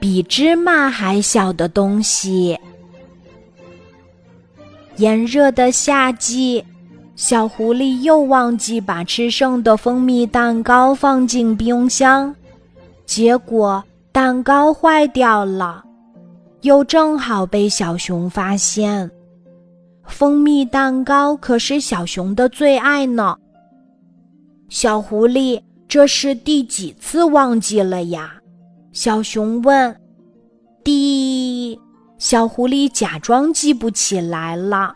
比芝麻还小的东西。炎热的夏季，小狐狸又忘记把吃剩的蜂蜜蛋糕放进冰箱，结果蛋糕坏掉了，又正好被小熊发现。蜂蜜蛋糕可是小熊的最爱呢。小狐狸，这是第几次忘记了呀？小熊问。滴，小狐狸假装记不起来了。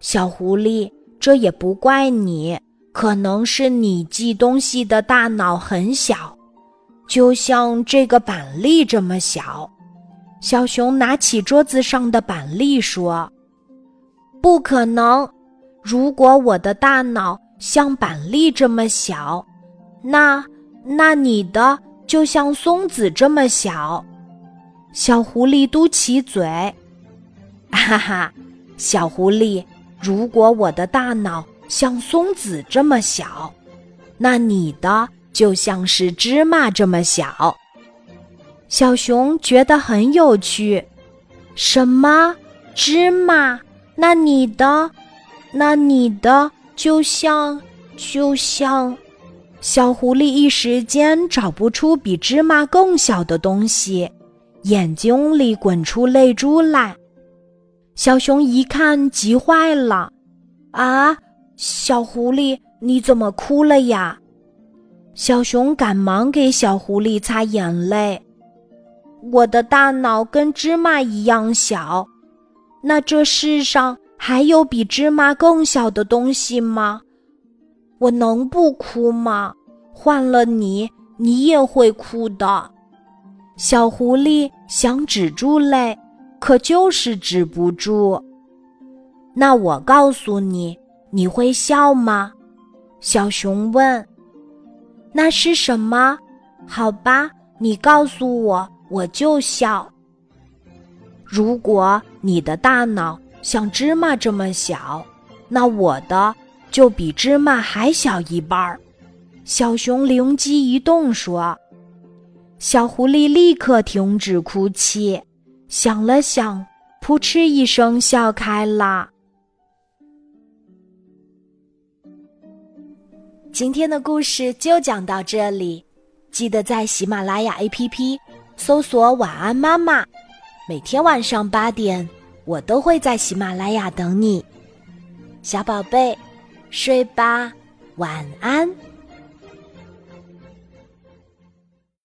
小狐狸，这也不怪你，可能是你记东西的大脑很小，就像这个板栗这么小。小熊拿起桌子上的板栗说。不可能！如果我的大脑像板栗这么小，那那你的就像松子这么小。小狐狸嘟起嘴，哈哈！小狐狸，如果我的大脑像松子这么小，那你的就像是芝麻这么小。小熊觉得很有趣。什么芝麻？那你的，那你的就像就像，小狐狸一时间找不出比芝麻更小的东西，眼睛里滚出泪珠来。小熊一看急坏了，啊，小狐狸你怎么哭了呀？小熊赶忙给小狐狸擦眼泪。我的大脑跟芝麻一样小。那这世上还有比芝麻更小的东西吗？我能不哭吗？换了你，你也会哭的。小狐狸想止住泪，可就是止不住。那我告诉你，你会笑吗？小熊问。那是什么？好吧，你告诉我，我就笑。如果你的大脑像芝麻这么小，那我的就比芝麻还小一半儿。小熊灵机一动说：“小狐狸立刻停止哭泣，想了想，扑哧一声笑开了。”今天的故事就讲到这里，记得在喜马拉雅 APP 搜索“晚安妈妈”。每天晚上八点，我都会在喜马拉雅等你，小宝贝，睡吧，晚安。